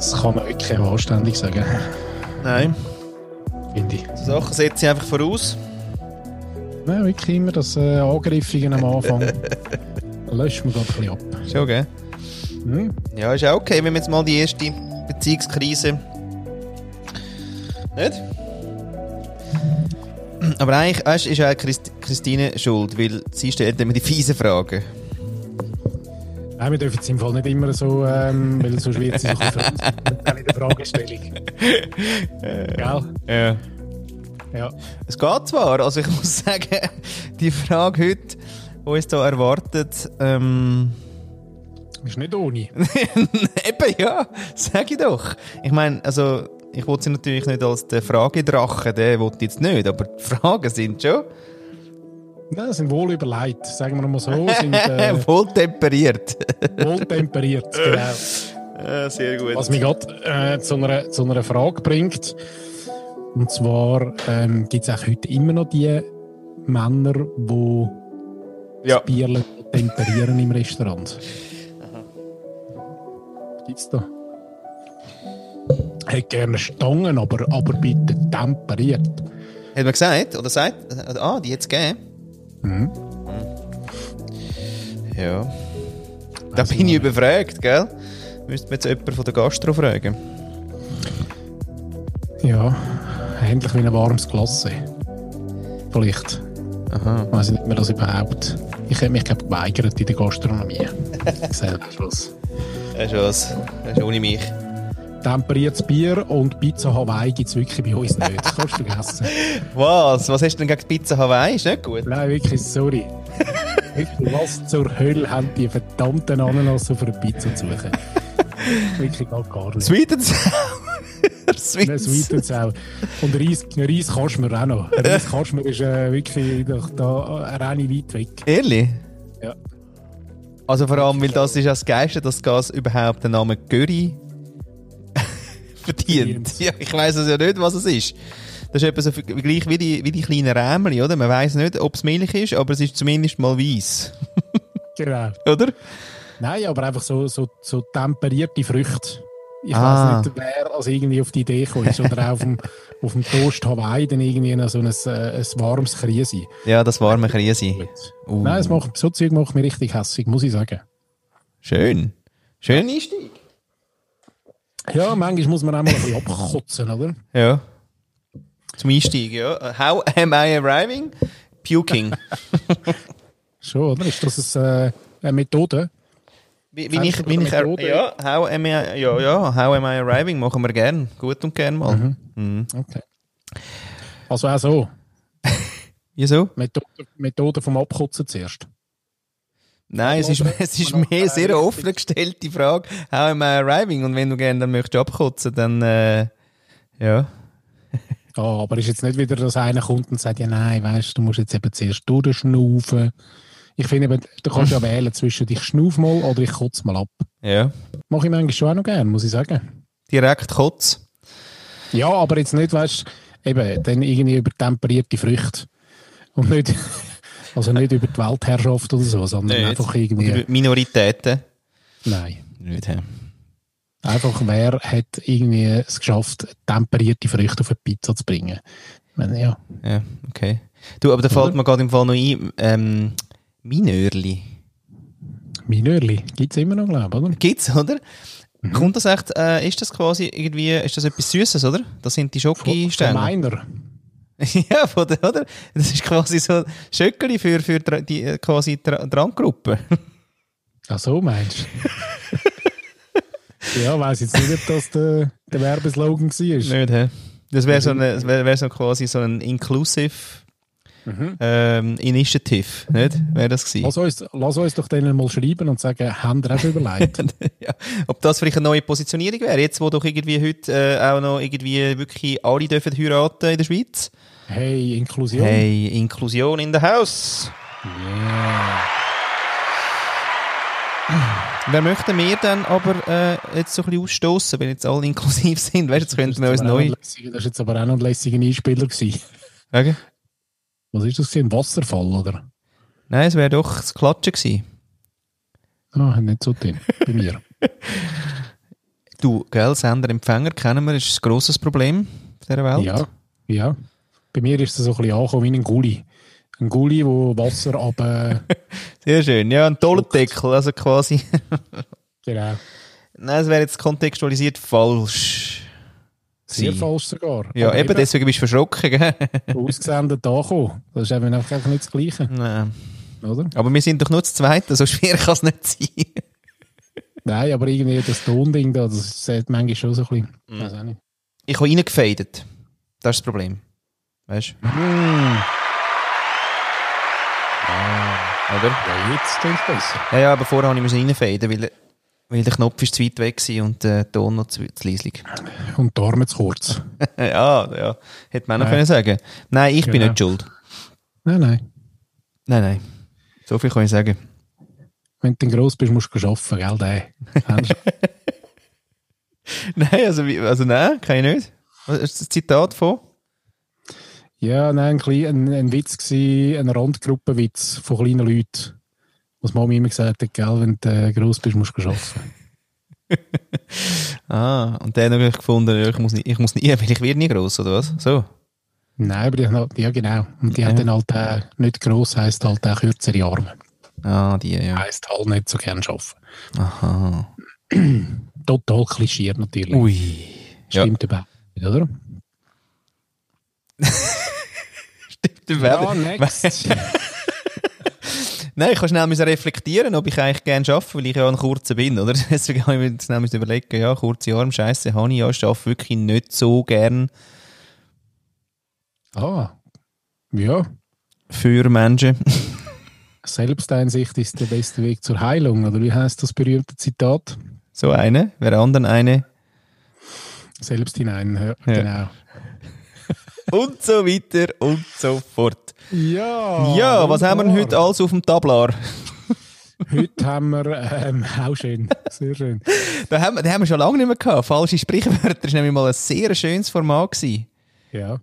Das kann man wirklich anständig sagen, Nein. finde ich. So Sachen setze ich einfach voraus. Nein, wirklich immer das äh, Angriffige am Anfang. löscht man gerade ein bisschen ab. Schon, gell? Hm? Ja, ist auch okay, wenn wir jetzt mal die erste Beziehungskrise. Nicht? Aber eigentlich weißt, ist auch Christ Christine schuld, weil sie stellt immer die fiesen Fragen. Nein, wir dürfen es im Fall nicht immer so, ähm, weil sonst wird sie sich in der Fragestellung. Gell? Ja. Ja. Es geht zwar, also ich muss sagen, die Frage heute, die uns da erwartet, ähm, Ist nicht ohne. eben ja, sag ich doch. Ich meine, also, ich wollte sie natürlich nicht als den Fragedrachen, den wollte ich jetzt nicht, aber die Fragen sind schon Ja, sind wohl überlegt, sagen wir mal so. Sind äh, wohl temperiert. wohl temperiert, genau. Ja, sehr gut. Was mich gerade äh, zu, einer, zu einer Frage bringt. Und zwar ähm, gibt es auch heute immer noch die Männer, die ja. das Bier temperieren im Restaurant. Gibt's da? Hätte gerne Stangen, aber, aber bitte temperiert. Hat man gesagt? Oder sagt? Ah, die hat es gegeben. Mhm. Ja. Da Also, bin ich überfragt, gell? Müsste man jetzt jemanden von der Gastro fragen. Ja, ähnlich wie ein warmes Glas. Vielleicht. Aha. Ich weiß nicht mehr das überhaupt. Ich hätte mich glaub, geweigert in der Gastronomie. Selber Schluss. Das ist was. Das ist ohne mich. Temperiertes Bier und Pizza Hawaii gibt es wirklich bei uns nicht. Das kannst du vergessen. Was? Was hast du denn gegen Pizza Hawaii? Ist nicht gut. Nein, wirklich, sorry. Was zur Hölle haben die verdammten Ananas auf einer Pizza zu suchen? Wirklich gar, gar nicht. Sweet and. Sweet Nein, and Sweet and Sour. Und Reis, Reis kannst du mir auch noch. Reis kannst du mir ist äh, wirklich doch da eine Reine weit weg. Ehrlich? Ja. Also vor allem, weil das ist ja das Geilste, dass Gas überhaupt den Namen Curry verdient. Verdient. Ja, ich weiß es ja nicht, was es ist. Das ist etwa so gleich wie die, wie die kleinen Rämeli, oder? Man weiß nicht, ob es Milch ist, aber es ist zumindest mal weiß. Genau. Oder? Nein, aber einfach so, so, so temperierte Früchte. Ich Ah. weiß nicht, wer als irgendwie auf die Idee ist. Oder auch auf dem, auf dem Toast Hawaii dann irgendwie noch so ein, äh, ein warmes Krise. Ja, das warme Krise. Uh, Nein, es macht, so Zeug macht mich richtig hässlich, muss ich sagen. Schön. Schön Einstieg. Ja, manchmal muss man auch mal ein bisschen abkotzen, oder? Ja. Zum Einstieg, ja. How am I arriving? Puking. Schon, oder? Ist das eine, äh, eine Methode? Wie, wie ich, wie ich, ja, how am I, ja, ja, how am I arriving machen wir gern. Gut und gern mal. Mhm. Okay. Also auch so. Wieso? Methode, Methode vom Abkotzen zuerst. Nein, es ist, es ist mehr sehr offen gestellte Frage. How am I arriving? Und wenn du gerne dann möchtest abkotzen, dann, äh, ja. Ah, aber ist jetzt nicht wieder, dass einer kommt und sagt, ja nein, weißt du, du musst jetzt eben zuerst durchschnaufen. Ich finde eben, du kannst ja wählen zwischen ich schnauf mal oder ich kotze mal ab. Ja. Mache ich manchmal schon auch noch gerne, muss ich sagen. Direkt Kotz. Ja, aber jetzt nicht, weißt du, eben, dann irgendwie über temperierte Früchte. Und nicht, also nicht über die Weltherrschaft oder so, sondern Nicht. einfach irgendwie, über Minoritäten. nein. Nicht, hä? Einfach, wer hat irgendwie es geschafft, temperierte Früchte auf eine Pizza zu bringen? Meine, ja. Ja, okay. Du, aber da fällt mir gerade im Fall noch ein, ähm, Minörli. Minörli gibt es immer noch, glaube ich, oder? Gibt's, oder? Mhm. Kommt das echt, äh, ist das quasi irgendwie, ist das etwas Süßes, oder? Das sind die Von, von Schoki-Sterne. meiner. ja, von der, oder? Das ist quasi so Schöckeli für, für die äh, quasi Drangruppe. Ach so, meinst du? ja, weiß jetzt nicht, ob das der, der Werbeslogan war. Nicht, hä? Das wäre so, eine- das wär, wär so quasi so ein Inclusive Mhm. ähm, Initiative, nicht? Wäre das gewesen. Lass uns, lass uns doch denen mal schreiben und sagen, haben ihr auch überlegt? ja. Ob das vielleicht eine neue Positionierung wäre, jetzt wo doch irgendwie heute äh, auch noch irgendwie wirklich alle dürfen heiraten in der Schweiz. Hey, Inklusion. Hey, Inklusion in the house. Yeah. Wer möchte wir dann aber äh, jetzt so ein bisschen ausstoßen, wenn jetzt alle inklusiv sind? Weißt du, jetzt könnten wir uns neu. lässiger- Das war jetzt aber auch noch ein lässiger Einspieler. Gewesen. Sagen? Was ist das? gewesen? Ein Wasserfall, oder? Nein, es wäre doch das Klatschen gewesen. Ah, nicht so dünn. Bei mir. Du, gell, Sender-Empfänger kennen wir, ist ein grosses Problem auf dieser Welt. Ja, ja. Bei mir ist es so ein bisschen angekommen wie ein Gulli. Ein Gulli, wo Wasser ab... Sehr schön. Ja, ein toller Deckel, also quasi. genau. Nein, es wäre jetzt kontextualisiert falsch. Sehr sein. falsch sogar. Ja, Aber eben, deswegen bist du verschrocken, gell? Ausgesendet angekommen. Das ist eben einfach nicht das Gleiche, Nein. oder? Aber wir sind doch nur zu zweit, so schwer kann es nicht sein. Nein, aber irgendwie das Tonding da, das sieht manchmal schon so ein bisschen... Mhm. Nicht. Ich habe reingefadet. Das ist das Problem. Weißt du? Hm. Oder? Ja, jetzt klingt es besser. Ja, ja, aber vorher habe ich reinfaden, weil, weil der Knopf ist zu weit weg war und der Ton noch zu, zu leislich. Und die Arme zu kurz. ja, ja. Hätte man noch Nein. können sagen Nein, ich bin Genau. nicht schuld. Nein, nein. Nein, nein. So viel kann ich sagen. Wenn du gross bist, musst du arbeiten, gell? Du? Nein, also, also nein, kann ich nicht. Was ist das Zitat von? Ja, nein, ein, ein, ein Witz gsi, ein Randgruppenwitz von kleinen Leuten. Was Mama immer gesagt hat, gell? Wenn du äh, gross bist, musst du arbeiten. Ah, und der hat natürlich gefunden, ja, ich muss nie, ich muss nie, weil ich werde nie gross, oder was? So. Nein, aber die, haben halt- ja genau. Und die Ja. hat dann halt äh, nicht gross, heisst halt auch kürzere Arme. Ah, die, ja. Heisst halt nicht so gern arbeiten. Aha. Total klischiert natürlich. Ui. Ja, Stimmt überhaupt nicht, oder? stimmt. Ja, next. Nein, ich kann schnell reflektieren, ob ich eigentlich gerne arbeite, weil ich ja ein kurzer bin, oder? Deswegen habe ich mir schnell überlegen, ja, kurze Arme, scheiße, habe ich ja, ich arbeite wirklich nicht so gern ah, ja. für Menschen. Selbsteinsicht ist der beste Weg zur Heilung, oder wie heißt das berühmte Zitat? So eine, wer anderen eine. Selbst hinein, ja, Ja. genau. Und so weiter und so fort. Ja, ja, was haben wir denn heute alles auf dem Tablar? Heute haben wir, ähm, auch schön, sehr schön. Da haben, wir- den haben wir schon lange nicht mehr gehabt. Falsche Sprichwörter war nämlich mal ein sehr schönes Format. Gewesen. Ja,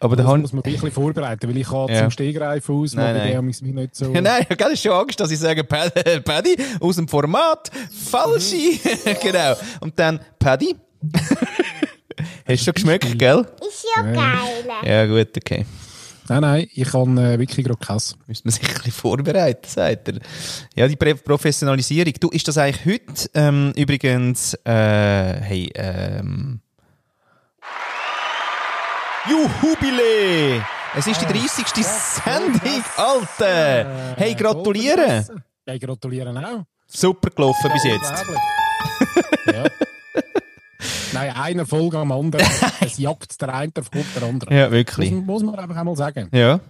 Aber da muss man wirklich vorbereiten, weil ich kann Ja. zum Stegreif aus, Nein, mache nein. ich mich nicht so... Ja, nein, ich habe schön Angst, dass ich sage, Paddy, Paddy aus dem Format, falsche. genau. Und dann, Paddy? Hast du schon geschmeckt, gell? Ist ja geil. Ja, gut, okay. Nein, nein, ich kann äh, wirklich gerade Kasse. Müsste man sich ein bisschen vorbereiten, sagt er. Ja, die Prä- Professionalisierung. Du, ist das eigentlich heute ähm, übrigens, äh, hey, ähm, Juhubile! Es ist die 30. Sendung, Alter! Hey, gratulieren! Ja, gratulieren auch. Super gelaufen bis jetzt. Ja. Nein, einer Folge am anderen. Es jagt der eine, folgt der andere. Ja, wirklich. muss man einfach einmal sagen. Ja.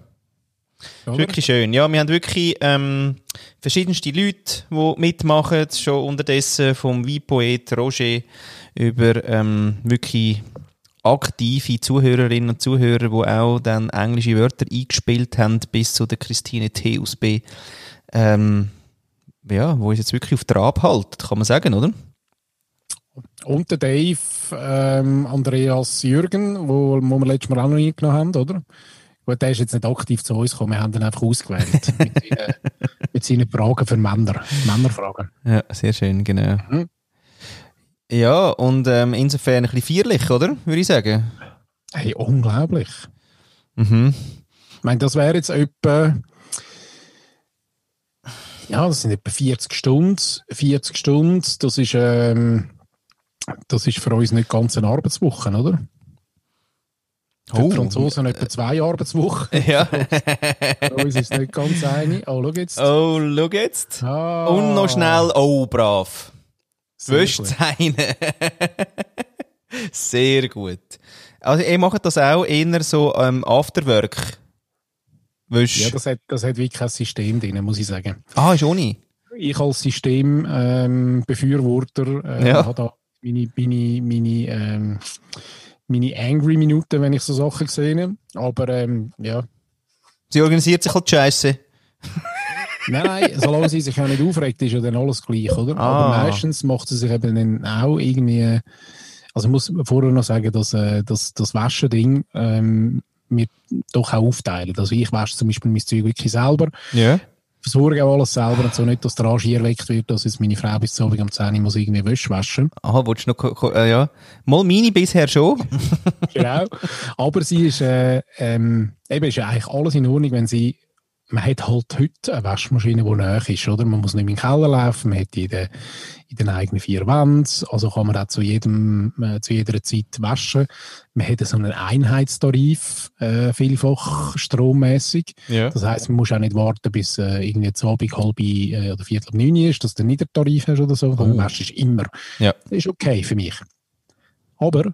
Oder? Wirklich schön. Ja, wir haben wirklich ähm, verschiedenste Leute, die mitmachen, schon unterdessen vom Weinpoet Roger über ähm, wirklich aktive Zuhörerinnen und Zuhörer, die auch dann englische Wörter eingespielt haben, bis zu der Christine T. aus B. Ähm, ja, wo uns jetzt wirklich auf Trab halten, kann man sagen, oder? Und der Dave, ähm, Andreas Jürgen, wo, wo wir letztes Mal auch noch eingenommen haben, oder? Gut, der ist jetzt nicht aktiv zu uns gekommen, wir haben ihn einfach ausgewählt. mit, seinen, mit seinen Fragen für Männer. Männerfragen. Ja, sehr schön, genau. Mhm. Ja, und ähm, insofern ein bisschen feierlich, oder? Würde ich sagen. Hey, unglaublich. Mhm. Ich meine, das wäre jetzt etwa. Ja, das sind etwa 40 Stunden. 40 Stunden, das ist, ähm, das ist für uns nicht ganz eine Arbeitswoche, oder? Für die Franzosen etwa zwei Arbeitswochen. Ja. Für uns ist es nicht ganz eine. Oh, schau jetzt. Oh, schau jetzt. Ah, Und noch schnell, oh, brav. Gut. seine. Sehr gut. Also, ihr macht das auch eher so ähm, Afterwork. Wäsch. Ja, das hat, das hat wirklich kein System drin, muss ich sagen. ah, ist ohne. Ich als Systembefürworter ähm, äh, Ja. habe da meine, meine, meine, ähm, meine angry Minuten, wenn ich so Sachen sehe. Aber ähm, ja, Sie organisiert sich halt scheiße. nein, nein, solange sie sich ja nicht aufregt, ist ja dann alles gleich, oder? Ah. Aber meistens macht sie sich eben dann auch irgendwie, also ich muss vorher noch sagen, dass äh, das, das Waschen-Ding ähm, mir doch auch aufteilen. Also ich wasche zum Beispiel mein Zeug wirklich selber. Ja. Versorge auch alles selber und so nicht, dass der Rangier weckt wird, dass jetzt meine Frau bis zu Abend um 10 Uhr muss irgendwie Wäsche waschen. Aha, willst du noch, äh, ja. Mal meine bisher schon. genau. Aber sie ist, äh, ähm, eben ist ja eigentlich alles in Ordnung, wenn sie, man hat halt heute eine Waschmaschine, die näher ist, oder? Man muss nicht in den Keller laufen, man hat die in den, in den eigenen vier Wänden, also kann man auch zu jedem, äh, zu jeder Zeit waschen. Man hat so einen Einheitstarif, äh, vielfach strommäßig. Ja. Das heisst, man muss auch nicht warten, bis äh, irgendwie zu Abend halb äh, oder viertel ab neun ist, dass du nicht den Tarif hast oder so. Dann Oh. wäschst du immer. Ja. Das ist okay für mich. Aber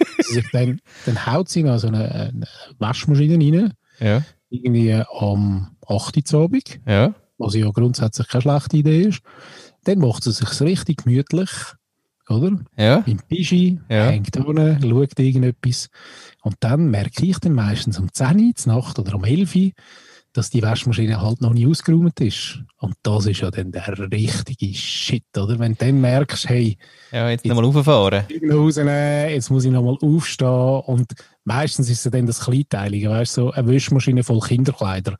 dann, dann haut sie noch so eine, eine Waschmaschine rein, Ja. Irgendwie am 8 Uhr Abend, Ja. was ja grundsätzlich keine schlechte Idee ist. Dann macht sie sich richtig gemütlich, oder? Ja. Im Pischi, Ja. hängt unten, schaut irgendetwas. Und dann merke ich dann meistens um 10 Uhr Nacht oder um 11 Uhr, dass die Waschmaschine halt noch nicht ausgeräumt ist. Und das ist ja dann der richtige Shit, oder? Wenn du dann merkst, hey, Ja, jetzt nochmal rauffahren. jetzt muss ich nochmal aufstehen. Und meistens ist es dann das Kleinteilige, weißt du, so eine Wäschmaschine voll Kinderkleider.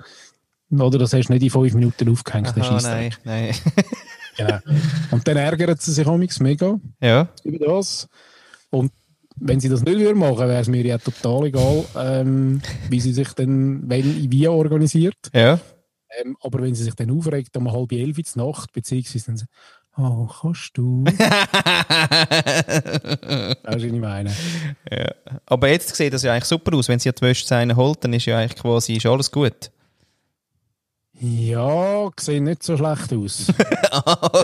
Oder das hast du nicht in fünf Minuten aufgehängt, der Aha, Scheissdreck. nein, nein. Genau. Und dann ärgert sie sich amigs mega ja. über das. Und wenn sie das nicht würden machen, wäre es mir ja total egal, ähm, wie sie sich dann, wenn, wie organisiert. Ja. Ähm, aber wenn sie sich dann aufregt, um halb elf in der Nacht, beziehungsweise dann oh, kannst du? das ist, was ich meine. ja. Aber jetzt sieht das ja eigentlich super aus. Wenn sie ja die Wäsche zu einer holt, dann ist ja eigentlich quasi ist alles gut. Ja, sieht nicht so schlecht aus. Sieht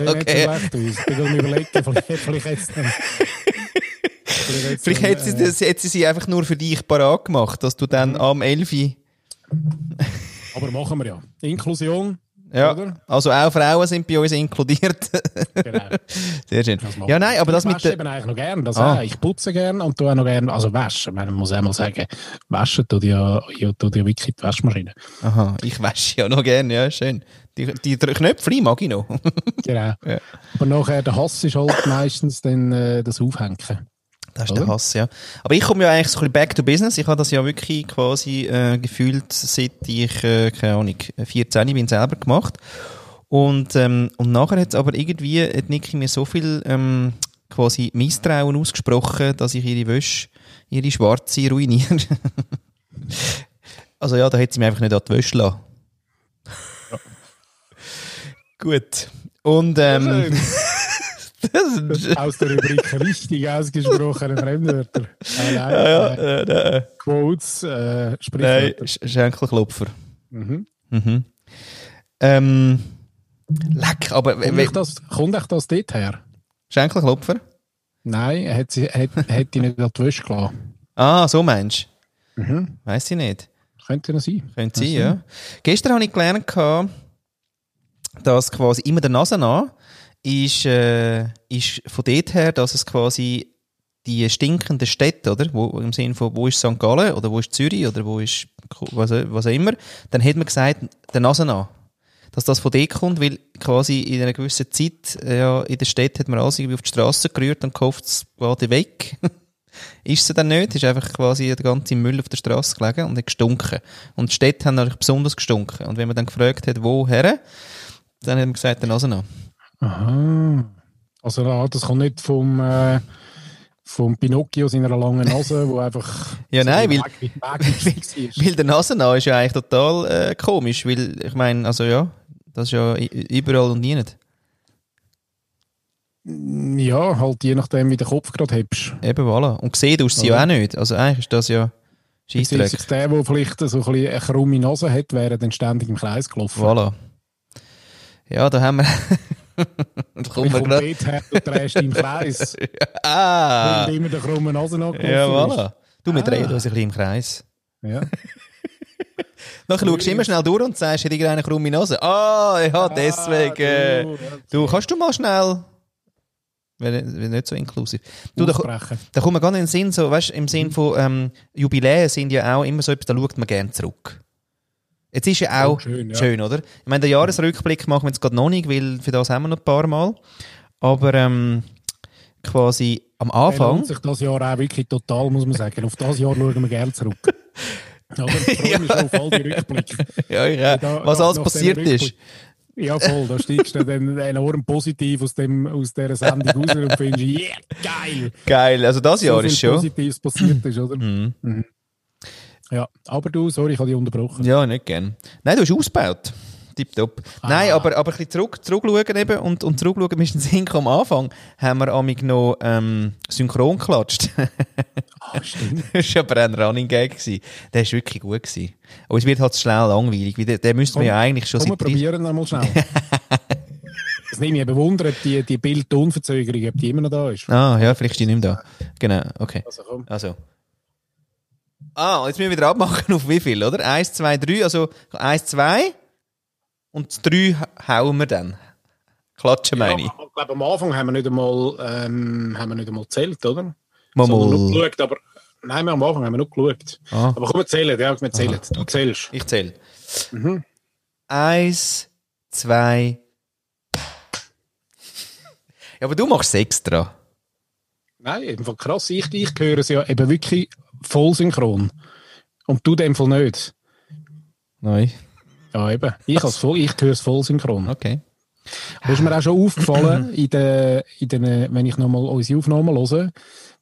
okay. nicht so schlecht aus. Ich bin mir überlegen, vielleicht, vielleicht jetzt vielleicht Vielleicht hat sie, äh, das, hat sie sie einfach nur für dich parat gemacht, dass du dann am 11. Uhr- Aber machen wir ja. Inklusion, Ja, oder? also auch Frauen sind bei uns inkludiert. Genau. Sehr schön. Das Ja, nein, aber das ich mit wasche der... eben eigentlich noch gern. Das Ah. auch. Ich putze gern und tue auch noch gern, also waschen. Man muss einmal sagen, waschen tut ja, ja, tut ja wirklich die Waschmaschine. Aha, ich wasche ja noch gerne, ja, schön. Die, die Knöpfe mag ich noch. Genau. Ja. Aber nachher, der Hass ist halt meistens dann äh, das Aufhängen. Das ist Oder? der Hass, ja. Aber ich komme ja eigentlich so ein bisschen back to business. Ich habe das ja wirklich quasi äh, gefühlt, seit ich, äh, keine Ahnung, 14 bin selber gemacht. Und, ähm, und nachher hat aber irgendwie, hat Niki mir so viel ähm, quasi Misstrauen ausgesprochen, dass ich ihre Wäsche, ihre schwarze ruiniere. also ja, da hat sie mir einfach nicht an die Wäsche lassen. Gut. Und ähm, Aus der Rubrik richtig ausgesprochene Fremdwörter. Äh, nein, ja, ja, äh, äh, nein, Quotes, äh, nein, Sprichwörter. Sch- Schenkelklopfer. Mhm. Mhm. Ähm, leck, aber Kommt euch das, kommt euch das dort her? Schenkelklopfer? Nein, hat sie hat, hat die nicht an die Wäsche gelassen. Ah, so meinst du? Mhm. Weiss ich nicht. Könnte ja sein. Könnte sein, ja. Gestern habe ich gelernt, dass quasi immer der Nase an ist, äh, ist von dort her, dass es quasi die stinkenden Städte, oder? Wo, Im Sinne von, wo ist St. Gallen oder wo ist Zürich oder wo ist was, was auch immer, dann hat man gesagt, der Nase an. Dass das von dort kommt, weil quasi in einer gewissen Zeit äh, ja, in der Stadt hat man alles irgendwie auf die Straße gerührt und gehofft, es geht weg. ist sie dann nicht, ist einfach quasi der ganze Müll auf der Straße gelegen und hat gestunken. Und die Städte haben natürlich besonders gestunken. Und wenn man dann gefragt hat, woher, dann hat man gesagt, der Nase an. Aha. Also das kommt nicht vom, äh, vom Pinocchio seiner langen Nase, wo einfach Ja, nein, weil- Weg, Weg war. Weil der Nasenau ist ja eigentlich total äh, komisch, weil ich meine, also ja, das ist ja überall und nie nicht. Ja, halt je nachdem, wie der Kopf gerade hebst. Eben, voilà. Und gesehen tust du sie ja auch nicht. Also eigentlich ist das ja Scheissdreck. Der, der vielleicht so ein eine krumme Nase hat, wäre dann ständig im Kreis gelaufen. Voilà. Ja, da haben wir... her, du drehst dich im Kreis, Ah! weil immer der krumme Nase angelaufen Ja, voilà. Du, wir Ah. drehen uns ein bisschen im Kreis. Ja. Dann schaust du immer schnell durch und sagst, hat irgendeine krumme Nase? Ah, ja, deswegen. Ah, Du, kannst du mal schnell... Wäre nicht so inklusiv. Du, du, da, da kommt man gar nicht in den Sinn, so, weißt, im Sinn von ähm, Jubiläen sind ja auch immer so etwas, da schaut man gerne zurück. Jetzt ist ja auch Oh, schön, schön, ja. oder? Ich meine, den Jahresrückblick machen wir jetzt gerade noch nicht, weil für das haben wir noch ein paar Mal. Aber ähm, quasi am Anfang, sich das Jahr auch wirklich total, muss man sagen. Auf das Jahr schauen wir gerne zurück. Oder? Ich freue mich schon auf all die Rückblicke. ja, ja. Da- Was alles passiert ist. Ja, voll. Da steigst du dann enorm positiv aus, dem, aus dieser Sendung raus und findest, yeah, geil. Geil, also das Jahr so ist schon. Positives passiert ist, oder? Mhm. Mhm. Ja, aber du, sorry, ich habe dich unterbrochen. Ja, nicht gern. Nein, du hast ausgebaut. Tipptopp. Ah. Nein, aber, aber ein bisschen zurück, zurückschauen eben und, und zurückschauen, wir sind am Anfang, haben wir amig noch ähm, synchron geklatscht. Ah, stimmt. das war aber ein Running Gag. Gewesen. Der war wirklich gut. Gewesen. Und es wird halt schnell langweilig, weil der, der müsste man Komm, ja eigentlich schon Komm, wir seit drei- probieren noch mal schnell. Mich eben Wunder, ob die, die Bildtonverzögerung, ob die immer noch da ist. Ah, ja, vielleicht ist die nicht mehr da. Genau, okay. Also komm. Also. Ah, jetzt müssen wir wieder abmachen auf wie viel, oder? Eins, zwei, drei, also eins, zwei und das drei hauen wir dann. Klatschen meine ich. Ja, ich glaube, am Anfang haben wir nicht einmal, ähm, haben wir nicht einmal gezählt, oder? Mal, Sondern nur mal. geschaut, aber nein, wir am Anfang haben wir noch geschaut. Ah. Aber komm, wir zählen, ja, wir zählen. Du zählst. Ich zähle. Mhm. Eins, zwei. Ja, aber du machst es extra. Nein, Fall krass. Ich, ich höre es ja eben wirklich voll synchron. Und du dem Fall nicht. Nein. Ja, eben. Ich, als voll, ich höre es voll synchron. Okay. Da ist mir auch schon aufgefallen, in den, in den, wenn ich nochmal unsere Aufnahmen höre,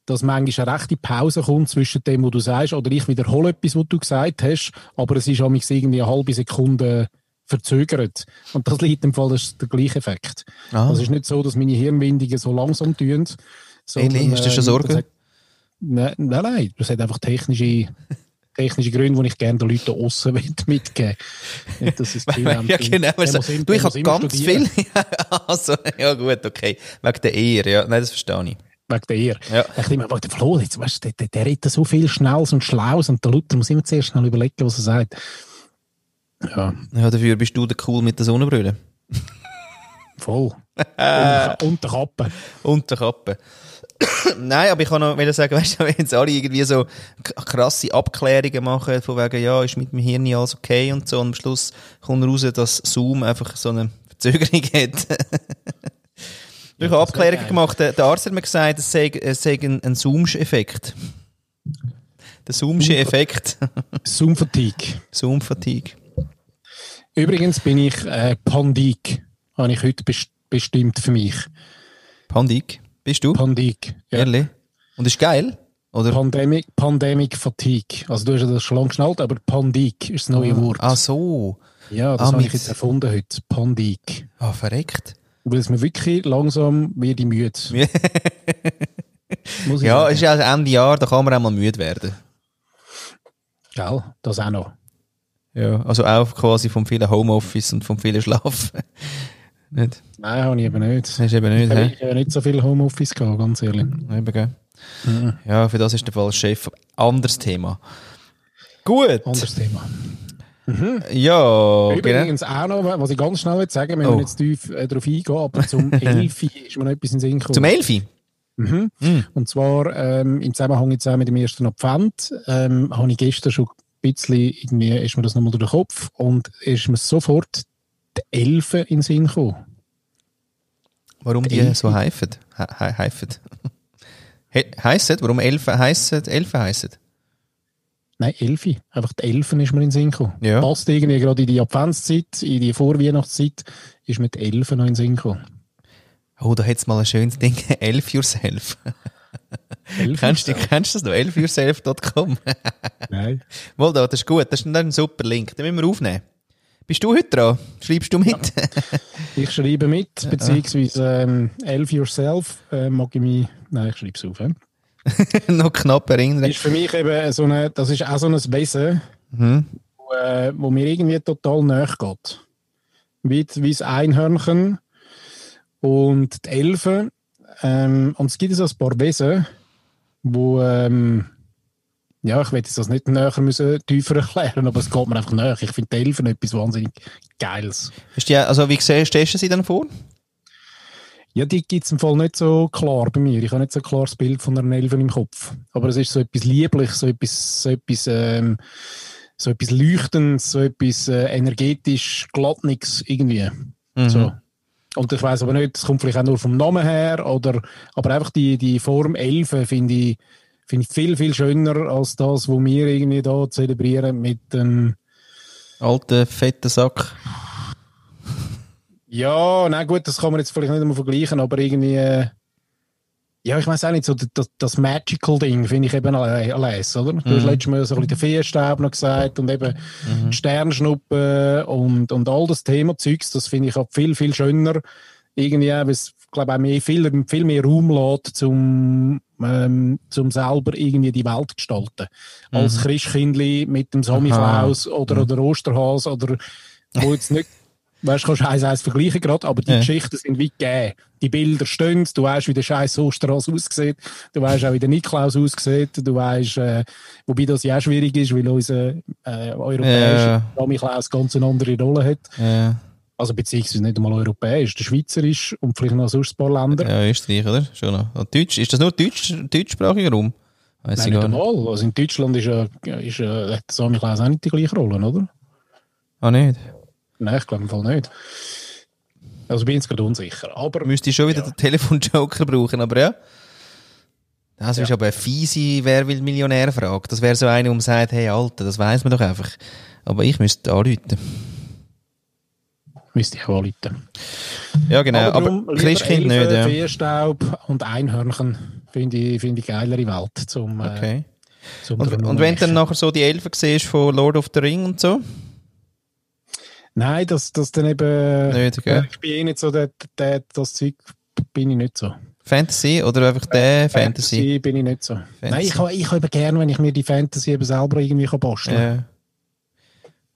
dass manchmal eine rechte Pause kommt zwischen dem, was du sagst, oder ich wiederhole etwas, was du gesagt hast, aber es ist amigs irgendwie eine halbe Sekunde verzögert. Und das liegt im Fall, das ist der gleiche Effekt. Ah. Also es ist nicht so, dass meine Hirnwindungen so langsam tun. sondern, Ehrlich? Hast du schon Sorgen? das hat- Nein, nein, nein, das hat einfach technische, technische Gründe, die ich gerne den Leuten da aussen mitgeben will. Das Gefühl haben, ja, genau. der So, muss im- du, ich habe ganz studieren. viel. also, ja, gut, okay. Wegen der Ehe, ja. Nein, das verstehe ich. Wegen der Ehe. Ja. Ich denke mir, der Flo, jetzt, weißt, der, der, der redet so viel Schnelles und Schlaues und der Luther muss immer zuerst schnell überlegen, was er sagt. Ja, Ja, dafür bist du der cool mit der Sonnenbrille. voll. und, und der Kappe. Und der Kappe. Nein, aber ich kann noch sagen, weißt du, wenn jetzt alle irgendwie so krasse Abklärungen machen, von wegen, ja, ist mit dem Hirn alles okay und so, und am Schluss kommt raus, dass Zoom einfach so eine Verzögerung hat. ich habe Abklärungen gemacht, der, Arzt hat mir gesagt, es sei, es sei ein, ein Zoomsche-Effekt. Der Zoomsche Effekt. Zoom-Fatigue. Zoom-Fatigue. Übrigens bin ich äh, Pandik. Habe ich heute best bestimmt für mich. Pandik. Bist du? Pandik. Ja. Ehrlich? Und ist geil? Oder? Pandemic, Pandemic Fatigue. Also du hast ja das schon lange geschnallt, aber Pandik ist das neue Wort. Ah, so. Ja, das ah, habe ich jetzt erfunden heute. Pandik. Ah, verreckt. Weil es mir wirklich langsam werde ich müde. Muss ich Ja, sagen. es ist ja Ende Jahr, da kann man auch mal müde werden. Gell? Das auch noch. Ja, also auch quasi vom vielen Homeoffice und vom vielen Schlaf. Nicht? Nein, habe ich eben nicht. Hast eben nicht, Ich habe ja nicht so viel Homeoffice gehabt, ganz ehrlich. Eben, gell? Ja, für das ist der Fall Chef. Anderes Thema. Gut. Anderes Thema. Ja, genau. Übrigens auch noch, was ich ganz schnell will sagen, wenn Oh. wir jetzt tief äh, darauf eingehen, aber zum Elfi ist mir noch etwas in den Sinn gekommen. Zum Elfi. Mhm. Und zwar ähm, im Zusammenhang jetzt auch mit dem ersten Advent ähm, habe ich gestern schon ein bisschen, irgendwie ist mir das nochmal durch den Kopf und ist mir sofort die Elfen in den Sinn gekommen. Warum die Elfi. so heifen? He he heifen. He heissen? Warum Elfen heissen? Elfen heissen? Nein, Elfi. Einfach die Elfen ist mir in den Sinn gekommen. Ja. Passt irgendwie gerade in die Adventszeit, in die Vorweihnachtszeit, ist die Elfen noch in den Sinn gekommen. Oh, da hat's mal ein schönes Ding. Elf yourself. Elfen? kennst, du, kennst du das noch? elfyourself.com. Nein. Da, das ist gut. Das ist ein super Link. Den müssen wir aufnehmen. Bist du heute dran? Schreibst du mit? Ich schreibe mit, beziehungsweise ähm, Elf Yourself äh, mag ich mich... Nein, ich schreibe es auf. He? Noch knapp erinnern. ist für mich eben so eine, das ist auch so ein Wesen, Mhm. wo, äh, wo mir irgendwie total nahe geht. Wie, wie das Einhörnchen und die Elfen. Ähm, und es gibt so ein paar Wesen, wo, ähm, ja, ich jetzt das nicht näher müssen, tiefer erklären, aber es geht mir einfach näher. Ich finde die Elfen etwas wahnsinnig Geiles. Du die, also wie siehst, stellst du sie dann vor? Ja, die gibt es im Fall nicht so klar bei mir. Ich habe nicht so ein klares Bild von einer Elfen im Kopf. Aber es ist so etwas Liebliches, so etwas, so etwas, ähm, so etwas Leuchtendes, so etwas äh, energetisch Glattniges irgendwie. Mhm. So. Und ich weiß aber nicht, es kommt vielleicht auch nur vom Namen her, oder, aber einfach die, die Form Elfen finde ich, Finde ich viel, viel schöner als das, was wir irgendwie da zelebrieren mit dem. Alten, fetten Sack. Ja, na gut, das kann man jetzt vielleicht nicht einmal vergleichen, aber irgendwie. Äh, ja, ich weiß auch nicht, so das, das Magical-Ding finde ich eben alles, oder? Du hast Mhm. letztes Mal so ein bisschen den Feenstaub noch gesagt und eben Sternschnuppen und, und all das Thema Zeugs, das finde ich auch viel, viel schöner. Irgendwie, auch, weil es, glaube auch mehr, viel, viel mehr Raum lässt, zum, ähm, zum selber irgendwie die Welt gestalten. Als Christkindli mit dem Samichlaus oder, oder Osterhas oder wo jetzt nicht Weißt du, kannst eins eins vergleichen gerade, aber die Ja. Geschichten sind wie gegeben. Die Bilder stehen, du weißt, wie der scheiß Osterhase aussieht, du weißt auch, wie der Niklaus aussieht, du weißt, äh, wobei das ja auch schwierig ist, weil unser äh, europäischer Ja. Niklaus ganz eine andere Rolle hat. Ja, Also beziehungsweise nicht einmal europäisch, der schweizerisch und vielleicht noch sonst ein paar Länder. ja Österreich, oder? Schon noch. Und Deutsch, ist das nur Deutsch, deutschsprachiger Raum? Weiss Nein, ich nicht einmal. Also in Deutschland ist, ja, ist, ja, der Samichlaus auch nicht die gleiche Rolle, oder? Ah, nicht? Nein, ich glaube im Fall nicht. Also bin ich gerade unsicher. Aber Müsste ich schon wieder den Telefonjoker brauchen, aber ja. Das ist aber eine fiese Wer will Millionär-Frage. Das wäre so eine, um sagt, hey Alter, das weiß man doch einfach. Aber ich müsste anrufen. Müsste ich auch anrufen. Ja, genau. Aber, lieber Christkind nicht, ja. Feenstaub und Einhörnchen finde ich, finde ich geilere Welt zum, äh, Okay. zum Und, und wenn du dann nachher so die Elfen siehst von Lord of the Ring und so? Nein, das, das dann eben... Nicht, gell? Ich bin eh nicht so, der, der, das Zeug bin ich nicht so. Fantasy oder einfach der Fantasy? bin ich nicht so. Nein, ich habe ich habe eben gerne, wenn ich mir die Fantasy eben selber irgendwie basteln kann. Ja.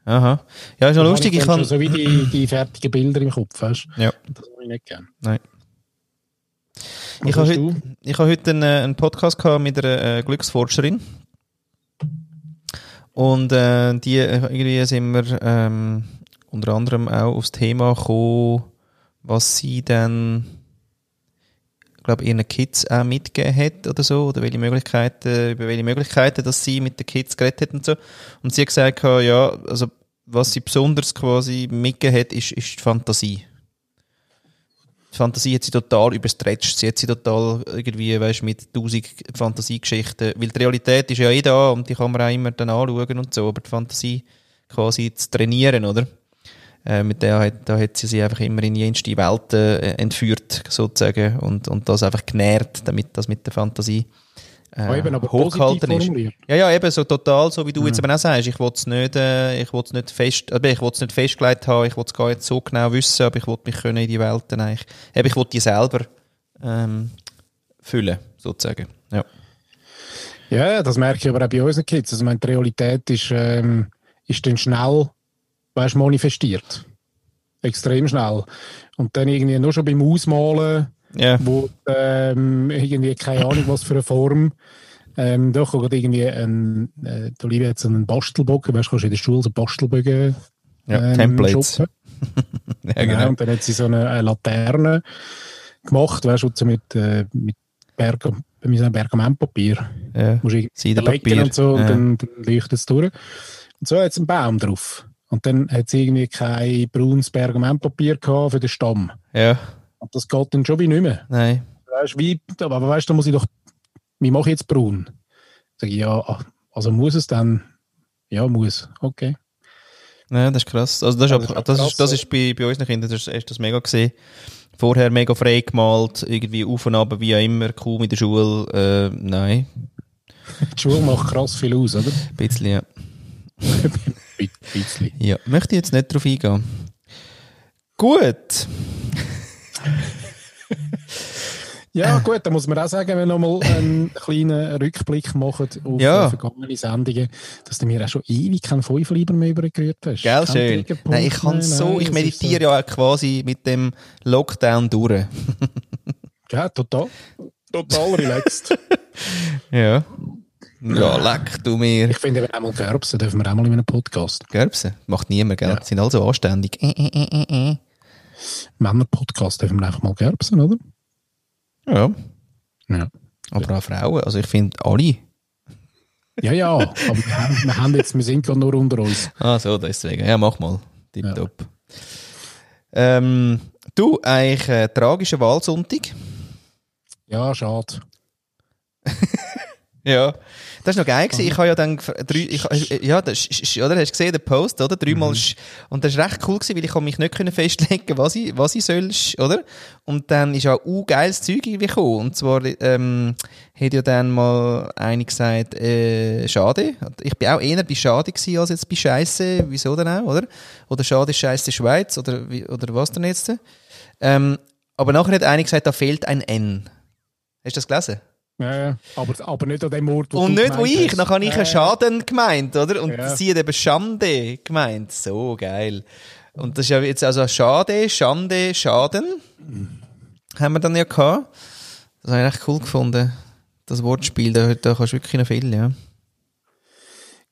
Aha. Ja, ist noch lustig. Ich habe kann. so wie die, die fertigen Bilder im Kopf, weißt du? Ja. Das habe ich nicht gerne. Nein. Was Ich habe hast heute, ich habe heute einen, äh, einen Podcast gehabt mit einer äh, Glücksforscherin. Und äh, die äh, irgendwie sind wir ähm, unter anderem auch aufs Thema gekommen, was sie dann, ich glaube, ihren Kids auch mitgegeben hat oder so, oder welche Möglichkeiten, über welche Möglichkeiten, dass sie mit den Kids geredet hat und so. Und sie hat gesagt, ja, also was sie besonders quasi mitgegeben hat, ist, ist die Fantasie. Die Fantasie hat sie total überstretcht. Sie hat sie total irgendwie, weißt, mit tausend Fantasiegeschichten. Weil die Realität ist ja eh da und die kann man auch immer dann anschauen und so. Aber die Fantasie quasi zu trainieren, oder? Äh, mit der hat, da hat sie sie einfach immer in jenste Welten äh, entführt, sozusagen. Und, und das einfach genährt, damit das mit der Fantasie äh, Ah, eben, aber hochgehalten ist. Ja, ja, eben so total, so wie du jetzt eben auch sagst. Ich will es nicht, äh, ich will's nicht fest, aber ich will's nicht festgelegt haben, ich will es gar nicht so genau wissen, aber ich will mich können in die Welt dann eigentlich, eben, ich will die selber ähm, füllen, sozusagen. Ja. Ja, das merke ich aber auch bei unseren Kids. Also, ich meine, die Realität ist, ähm, ist dann schnell, weißt, manifestiert. Extrem schnell. Und dann irgendwie nur schon beim Ausmalen, Ja. wo ähm, irgendwie keine Ahnung was für eine Form. Ähm, da kommt irgendwie ein, äh, Olivia hat so einen Bastelbogen, weißt du, kannst du in der Schule so Bastelbögen Ja, ähm, Templates. shoppen. ja, Genau. genau. Und dann hat sie so eine, eine Laterne gemacht, weißt du, so mit, äh, mit Berg, wir sagen Pergamentpapier. Ja. Du Seidenpapier. und so, und Ja. dann, dann leuchtet es durch. Und so hat es einen Baum drauf. Und dann hat sie irgendwie kein braunes Pergamentpapier gehabt für den Stamm. Ja, Und das geht dann schon wie nicht mehr. nein. Weißt, wie, aber weißt du, da muss ich doch, wie mache ich jetzt braun? Sag ich, ja, also muss es dann, ja, muss, okay. Nein, das ist krass. Also das ist, Ja, das ab- ist auch das krass, ist, das ist bei, bei unseren Kindern, das ist, das mega gesehen. Vorher mega frei gemalt, irgendwie auf und ab, wie auch immer, kaum in der Schule, äh, nein, Die Schule macht krass viel aus, oder? ein bisschen, ja. Bisschen. Ja, möchte ich jetzt nicht drauf eingehen. Gut. Ja, gut, da muss man auch sagen, wenn wir nochmal einen kleinen Rückblick machen auf Ja. äh, vergangene Sendungen, dass du mir auch schon ewig keinen Fünfliber mehr übergerührt hast. Gell, schön. Nein, ich kann mehr, so, nein, ich meditiere ja auch quasi mit dem Lockdown durch. So, ja, total, total relaxed. Ja. Ja, leck du mir. ich finde, wenn einmal Gerbsen dürfen wir auch mal in einem Podcast. Gerbsen. Macht niemand, gell? Ja. Sind alle so anständig. Äh, äh, äh, äh, äh. Männer-Podcast dürfen wir einfach mal Gerbsen, oder? Ja. Ja. Aber auch Frauen. Also ich finde alle. Ja, ja, aber wir haben, wir haben jetzt, wir sind gerade nur unter uns. Ah, so, deswegen. Ja, mach mal. Tipptopp. Ähm, du, eigentlich äh, tragischer Wahlsonntag. Ja, schade. Ja, das war noch geil gewesen. Ich habe ja dann, drei, ich, ja, das ist, oder? Hast du gesehen, den Post, oder? Dreimal, mhm. und das war recht cool gewesen, weil ich mich nicht können festlegen was ich, was ich soll, oder? Und dann ist auch ein geiles Zeug irgendwie gekommen. Und zwar, ähm, hat ja dann mal eine gesagt, äh, schade. Ich bin auch eher bei schade gewesen, als jetzt bei Scheiße. Wieso denn auch, oder? Oder schade Scheiße Schweiz, oder, oder was denn jetzt? Ähm, aber nachher hat eine gesagt, da fehlt ein N. Hast du das gelesen? Ja, aber, aber nicht an dem Ort, wo Und nicht wo ich, dann habe ich einen Schaden gemeint, oder? Und ja. sie hat eben Schande gemeint. So geil. Und das ist ja jetzt also Schade, Schande, Schaden. Haben wir dann ja gehabt. Das habe ich echt cool gefunden. Das Wortspiel, da, da kannst du wirklich noch viel, ja.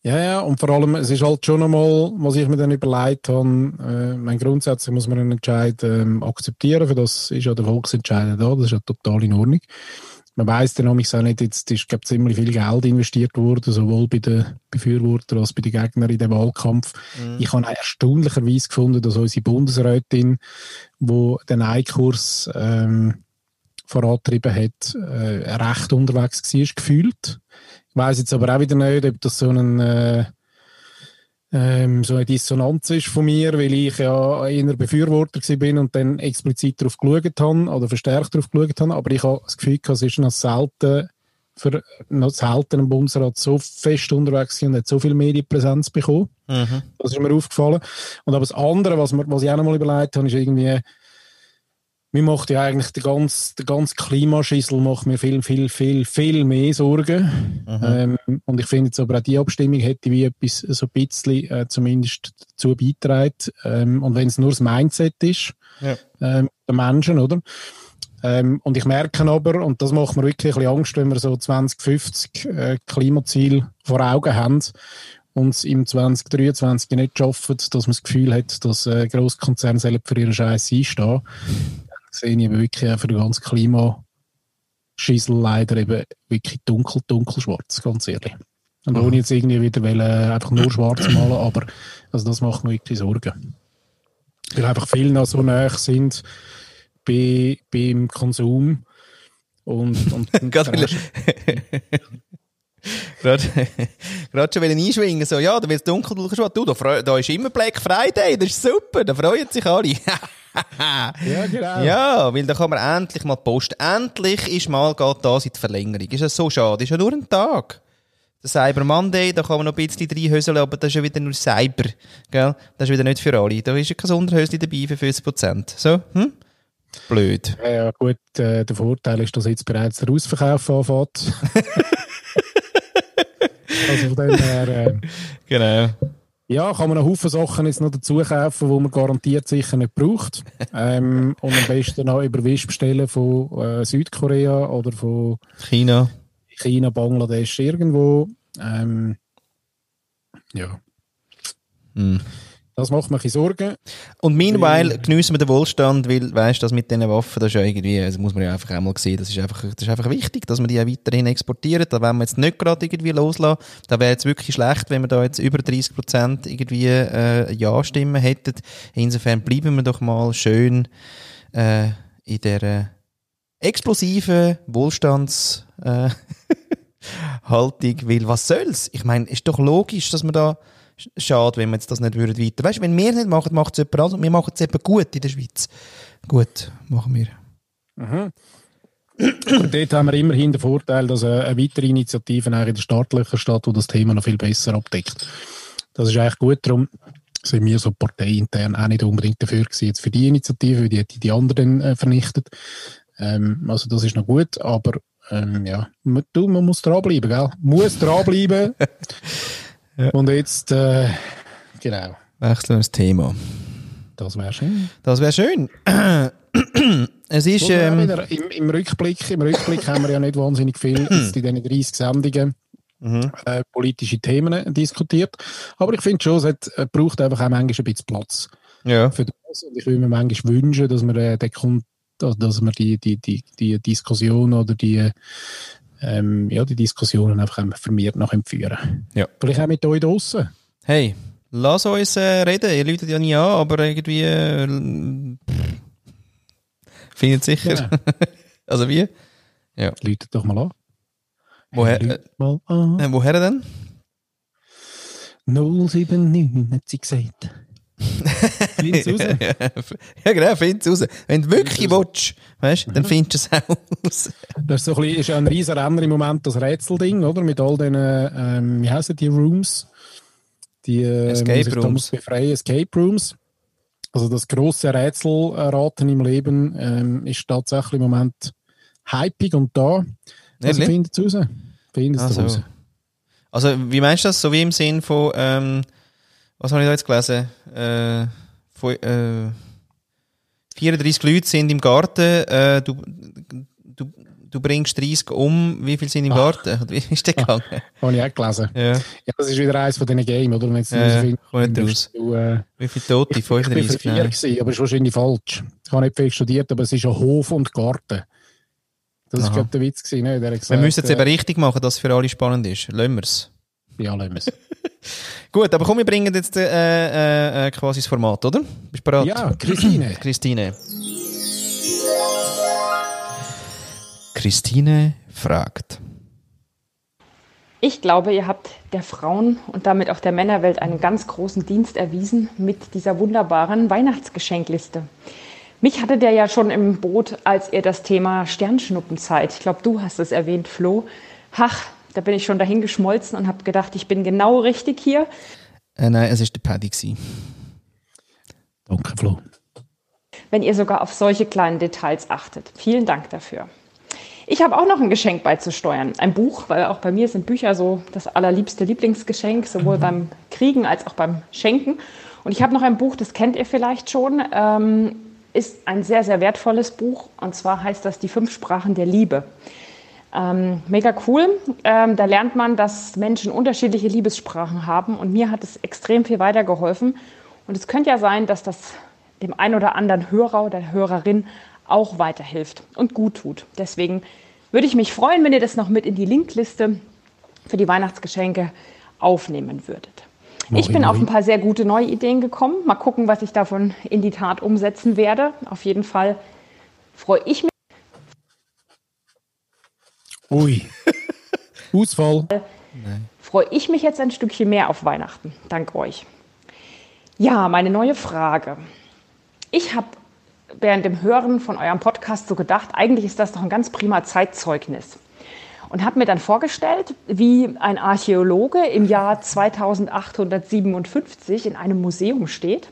Ja, ja, und vor allem, es ist halt schon einmal, was ich mir dann überlegt habe, äh, mein grundsätzlich muss man einen Entscheid ähm, akzeptieren, für das ist ja der Volksentscheid da, das ist ja total in Ordnung man weiß dann auch nicht, jetzt ist glaub, ziemlich viel Geld investiert worden, sowohl bei den Befürwortern als bei den Gegnern in dem Wahlkampf. Mhm. Ich habe erstaunlicherweise gefunden, dass unsere Bundesrätin, wo den Eikurs ähm, vorantrieben hat, äh, recht unterwegs war, gefühlt. Ich weiß jetzt aber auch wieder nicht, ob das so ein äh, ähm, so eine Dissonanz ist von mir, weil ich ja eher Befürworter bin und dann explizit darauf geschaut habe oder verstärkt darauf geschaut habe. Aber ich habe das Gefühl, es ist noch selten für noch selten ein Bundesrat so fest unterwegs und hat so viel Medienpräsenz bekommen. Mhm. Das ist mir aufgefallen. Und aber das andere, was, mir, was ich auch noch mal überlegt habe, ist irgendwie, mir macht ja eigentlich der ganze, der ganze Klimaschissel macht mir viel, viel, viel, viel mehr Sorgen. Mhm. Ähm, und ich finde jetzt aber auch die Abstimmung hätte wie etwas so ein bisschen äh, zumindest dazu beitragen. Ähm, und wenn es nur das Mindset ist, ja. ähm, der Menschen, oder? Ähm, und ich merke aber, und das macht mir wirklich ein bisschen Angst, wenn wir so 2050 äh, Klimaziel vor Augen haben und es im 2023 nicht schaffen, dass man das Gefühl hat, dass äh, Grosskonzerne für ihren Scheiß einstehen sehe ich eben wirklich für den ganzen Klimaschissel leider eben wirklich dunkel, dunkel schwarz, ganz ehrlich. Und ohne jetzt irgendwie wieder wollen, einfach nur schwarz malen, aber also das macht mir wirklich Sorgen. Weil einfach viele noch so nah sind bei, beim Konsum und, und gerade Gerade schon einschwingen, so, ja, da wird es dunkel, du, da, da ist immer Black Friday, das ist super, da freuen sich alle. ja, genau. Ja, weil da kann man endlich mal posten. Endlich ist mal geht das in die Verlängerung. Ist das so schade? Ist ja nur ein Tag. Der Cyber Monday, da kann man noch ein bisschen reinhöseln, aber das ist ja wieder nur Cyber. Gell? Das ist wieder nicht für alle. Da ist ja kein Unterhösli dabei für 50%. So, hm? Blöd. Ja, ja gut, äh, der Vorteil ist, dass jetzt bereits der Ausverkauf anfängt. also von dem her... Äh, genau. Ja, kann man einen Haufen Sachen jetzt noch dazu kaufen, die man garantiert sicher nicht braucht. ähm, und am besten auch über Wisch bestellen von äh, Südkorea oder von China. China, Bangladesch, irgendwo. Ähm, ja. Mm. Das macht mir Sorgen. Und meanwhile geniessen wir den Wohlstand, weil, weißt du, das mit diesen Waffen, das ist ja irgendwie, das muss man ja einfach einmal sehen, das ist einfach, das ist einfach wichtig, dass wir die auch weiterhin exportieren. Da wollen wir jetzt nicht gerade irgendwie loslassen. Da wäre jetzt wirklich schlecht, wenn wir da jetzt über 30 Prozent irgendwie, äh, Ja-Stimmen hätten. Insofern bleiben wir doch mal schön, äh, in der, äh, explosiven Wohlstands, äh, Haltung, weil was soll's? Ich meine, ist doch logisch, dass man da, schade, wenn wir jetzt das nicht würden weiter. Weißt du, wenn wir es nicht machen, macht es jemand anderes. Wir machen es eben gut in der Schweiz. Gut, machen wir. Mhm. Und dort haben wir immerhin den Vorteil, dass eine weitere Initiative in den Startlöchern steht, die das Thema noch viel besser abdeckt. Das ist eigentlich gut, darum sind wir so parteiintern auch nicht unbedingt dafür gewesen, jetzt für die Initiative, die hätte die anderen äh, vernichtet. Ähm, also das ist noch gut, aber ähm, ja, man, du, man muss dranbleiben, gell? Muss dranbleiben. Ja. Und jetzt, äh, genau. Wechseln wir das Thema. Das wäre schön. Das wäre schön. es ist. Ähm, im, im, Rückblick, Im Rückblick haben wir ja nicht wahnsinnig viel in diesen 30 Sendungen mhm. äh, politische Themen diskutiert. Aber ich finde schon, es hat, äh, braucht einfach auch manchmal ein bisschen Platz. Ja. Für das. Und ich würde mir manchmal wünschen, dass man, äh, den, dass man die, die, die, die Diskussion oder die ähm, ja, die Diskussionen einfach vermehrt nach führen. Ja. Vielleicht auch mit euch draußen. Hey, lass uns äh, reden. Ihr läutet ja nie an, aber irgendwie äh, findet sicher. Genau. also wie? Ja. Läutet doch mal an. Woher, äh, mal an. woher denn? 079 hat sie gesagt. Find's raus. ja, genau, find's raus. Wenn du wirklich willst, weißt, Mhm. dann findest du es auch raus. Das ist, so ein bisschen, ist ja ein riesen Renner im Moment, das Rätselding, oder? Mit all den, ähm, wie heißen die Rooms? Die, äh, Escape Rooms. befreien, Escape Rooms. Also das grosse Rätselraten im Leben ähm, ist tatsächlich im Moment hypig und da. Also findet es raus. Findet Ah, es so. raus. Also, wie meinst du das? So wie im Sinn von, ähm, was habe ich da jetzt gelesen? Äh, von, äh, 34 Leute sind im Garten, äh, du, du, du bringst 30 um, wie viele sind im Garten? Oder Wie ist der gegangen? Habe ich auch gelesen. Ja. Ja, das ist wieder eins von diesen Games, oder? Wenn jetzt Ja, nicht musst du, äh, Wie viele Tote? ich, ich bin für 35? vier aber ist wahrscheinlich falsch. Ich habe nicht viel studiert, aber es ist ja Hof und Garten. Das war glaube der Witz gewesen, ne? Der hat Wir gesagt, müssen es eben richtig machen, dass es für alle spannend ist. Lassen wir es. Ja, lassen wir es. Gut, aber komm, wir bringen jetzt äh, äh, äh, quasi das Format, oder? Bist du bereit? Ja, Christine. Christine. Christine fragt. Ich glaube, ihr habt der Frauen und damit auch der Männerwelt einen ganz großen Dienst erwiesen mit dieser wunderbaren Weihnachtsgeschenkliste. Mich hatte der ja schon im Boot, als ihr das Thema Sternschnuppenzeit, ich glaube, du hast es erwähnt, Flo. Ach, da bin ich schon dahin geschmolzen und habe gedacht, ich bin genau richtig hier. Äh, nein, es war der Paddy. gewesen. Danke, Flo. wenn ihr sogar auf solche kleinen Details achtet. Vielen Dank dafür. Ich habe auch noch ein Geschenk beizusteuern. Ein Buch, weil auch bei mir sind Bücher so das allerliebste Lieblingsgeschenk, sowohl beim Kriegen als auch beim Schenken. Und ich habe noch ein Buch, das kennt ihr vielleicht schon, ähm, ist ein sehr, sehr wertvolles Buch. Und zwar heißt das Die fünf Sprachen der Liebe. Ähm, mega cool. Ähm, da lernt man, dass Menschen unterschiedliche Liebessprachen haben. Und mir hat es extrem viel weitergeholfen. Und es könnte ja sein, dass das dem einen oder anderen Hörer oder Hörerin auch weiterhilft und gut tut. Deswegen würde ich mich freuen, wenn ihr das noch mit in die Linkliste für die Weihnachtsgeschenke aufnehmen würdet. Mach Ich bin ich, auf ein paar sehr gute neue Ideen gekommen. Mal gucken, was ich davon in die Tat umsetzen werde. Auf jeden Fall freue ich mich. Ui. Ausfall. freue ich mich jetzt ein Stückchen mehr auf Weihnachten. Dank euch. Ja, meine neue Frage. Ich habe während dem Hören von eurem Podcast so gedacht, eigentlich ist das doch ein ganz prima Zeitzeugnis. Und habe mir dann vorgestellt, wie ein Archäologe im Jahr 2857 in einem Museum steht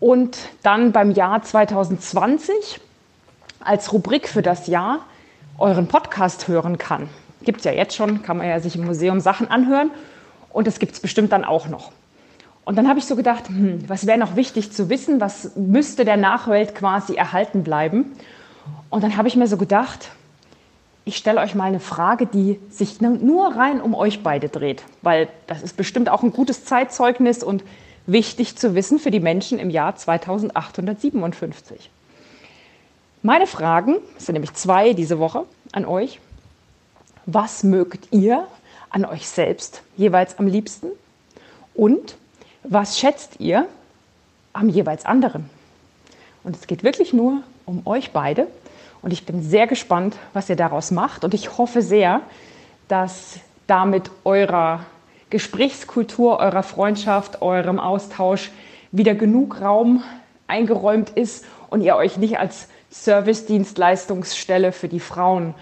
und dann beim Jahr 2020 als Rubrik für das Jahr euren Podcast hören kann. Gibt es ja jetzt schon, kann man ja sich im Museum Sachen anhören und das gibt es bestimmt dann auch noch. Und dann habe ich so gedacht, hm, was wäre noch wichtig zu wissen, was müsste der Nachwelt quasi erhalten bleiben? Und dann habe ich mir so gedacht, ich stelle euch mal eine Frage, die sich nu- nur rein um euch beide dreht, weil das ist bestimmt auch ein gutes Zeitzeugnis und wichtig zu wissen für die Menschen im Jahr 2857. Meine Fragen, es sind nämlich zwei diese Woche an euch. Was mögt ihr an euch selbst jeweils am liebsten? Und was schätzt ihr am jeweils anderen? Und es geht wirklich nur um euch beide. Und ich bin sehr gespannt, was ihr daraus macht. Und ich hoffe sehr, dass damit eurer Gesprächskultur, eurer Freundschaft, eurem Austausch wieder genug Raum eingeräumt ist und ihr euch nicht als Service-Dienstleistungsstelle für die Frauen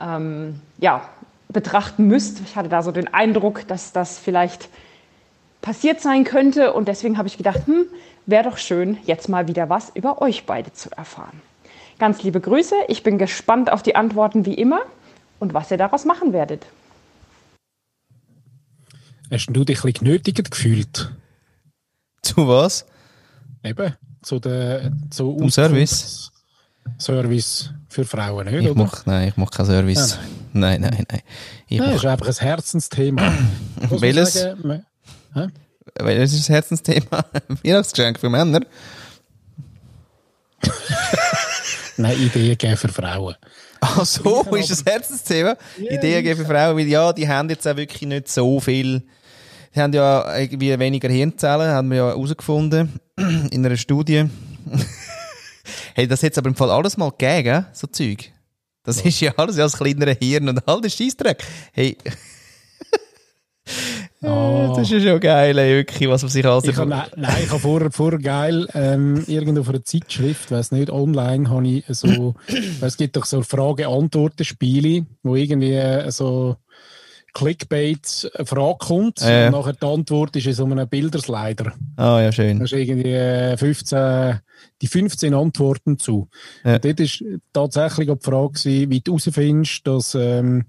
ähm, ja, betrachten müsst. Ich hatte da so den Eindruck, dass das vielleicht passiert sein könnte. Und deswegen habe ich gedacht, hm, wäre doch schön, jetzt mal wieder was über euch beide zu erfahren. Ganz liebe Grüße. Ich bin gespannt auf die Antworten wie immer und was ihr daraus machen werdet. Hast du dich ein bisschen genötigt gefühlt? Zu was? Eben, zu der zu Zum Service? Service für Frauen, nicht? Ich oder? mach, nein, ich mache keinen Service. Nein, nein, nein. Ich Nein, das mach, ist einfach ein Herzensthema. Welches? sagen, man- welches ist das Herzensthema? Weihnachtsgeschenk für Männer? Nein, Ideen geben für Frauen. Ach so, ist das Herzensthema? Ideen geben für Frauen, weil ja, die haben jetzt auch wirklich nicht so viel. Die haben ja irgendwie weniger Hirnzellen, haben wir ja herausgefunden in einer Studie. Hey, das hat aber im Fall alles mal gegeben, so Zeug. Das ist ja alles ja das kleinere Hirn und all der Scheissdreck. Hey. Oh. Das ist ja schon geil, ey, wirklich, was man sich alles... Ich hab, nein, nein, ich habe vorher, vorher geil, ähm, irgendwo auf einer Zeitschrift, weiß nicht, online habe ich so, es gibt doch so Frage-Antworten-Spiele, wo irgendwie äh, so Clickbait eine Frage kommt Ja. und nachher die Antwort ist in so einem Bilderslider. Ah, ja, schön. Da ist irgendwie äh, 15, die 15 Antworten zu. Ja. Und dort war tatsächlich auch die Frage, gewesen, wie du herausfindest, dass ähm,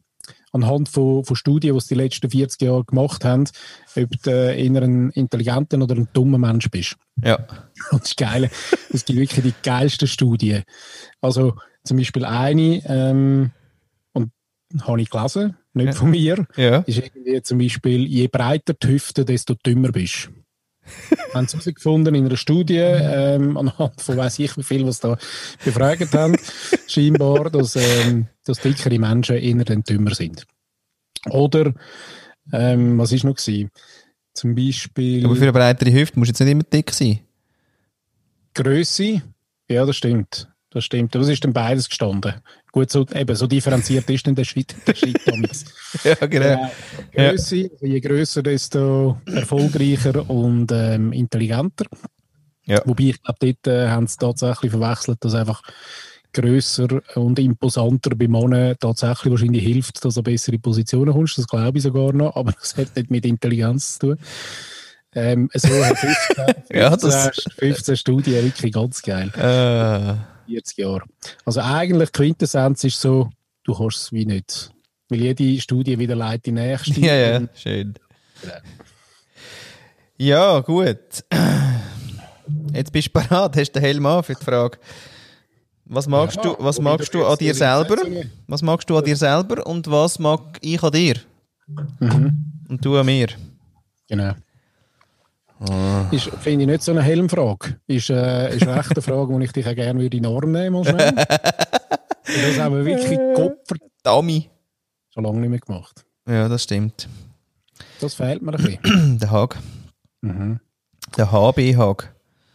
anhand von, von Studien, die sie die letzten 40 Jahre gemacht haben, ob du äh, eher ein intelligenter oder ein dummer Mensch bist. Ja. Und das ist geil. Es gibt wirklich die geilsten Studien. Also zum Beispiel eine, ähm, und habe ich gelesen, nicht Ja. von mir, Ja. ist irgendwie zum Beispiel, je breiter die Hüfte, desto dümmer bist. haben sie herausgefunden in einer Studie, ähm, anhand von weiss ich wie viel, was da befragt haben, scheinbar, dass, ähm, dass dickere Menschen eher dann dümmer sind. Oder, ähm, was ist noch gewesen? Zum Beispiel Aber für eine breitere Hüfte musst du jetzt nicht immer dick sein. Größe, ja, das stimmt. Das stimmt. Aber es ist dann beides gestanden. Gut, so, eben, so differenziert ist dann der Schritt, der Schritt. Ja, genau. Äh, Größe, also je grösser, desto erfolgreicher und ähm, intelligenter. Ja. Wobei ich glaube, dort äh, haben sie tatsächlich verwechselt, dass einfach grösser und imposanter bei Männern tatsächlich wahrscheinlich hilft, dass du bessere Positionen kommst. Das glaube ich sogar noch, aber das hat nicht mit Intelligenz zu tun. Ähm, so hat 15, 15, Ja, das- 15 Studien wirklich ganz geil. Äh, 40 Jahre. Also eigentlich Quintessenz ist so, du kannst es wie nicht. Weil jede Studie wieder leitet die nächste. ja, ja, schön. Ja, gut. Jetzt bist du parat, hast du den Helm an für die Frage. Was magst Ja, du, was magst du an dir selber? Was magst du an dir selber und was mag ich an dir? Und du an mir? Genau. Ist, finde ich nicht so eine Helmfrage. Ist, äh, ist eine Frage, die ich dich auch gerne würde in den Arm nehmen. Und das haben wir wirklich Kopf Dami. schon lange nicht mehr gemacht. Ja, das stimmt. Das fehlt mir ein bisschen. Der Hag. Mhm. Der HB-Hag.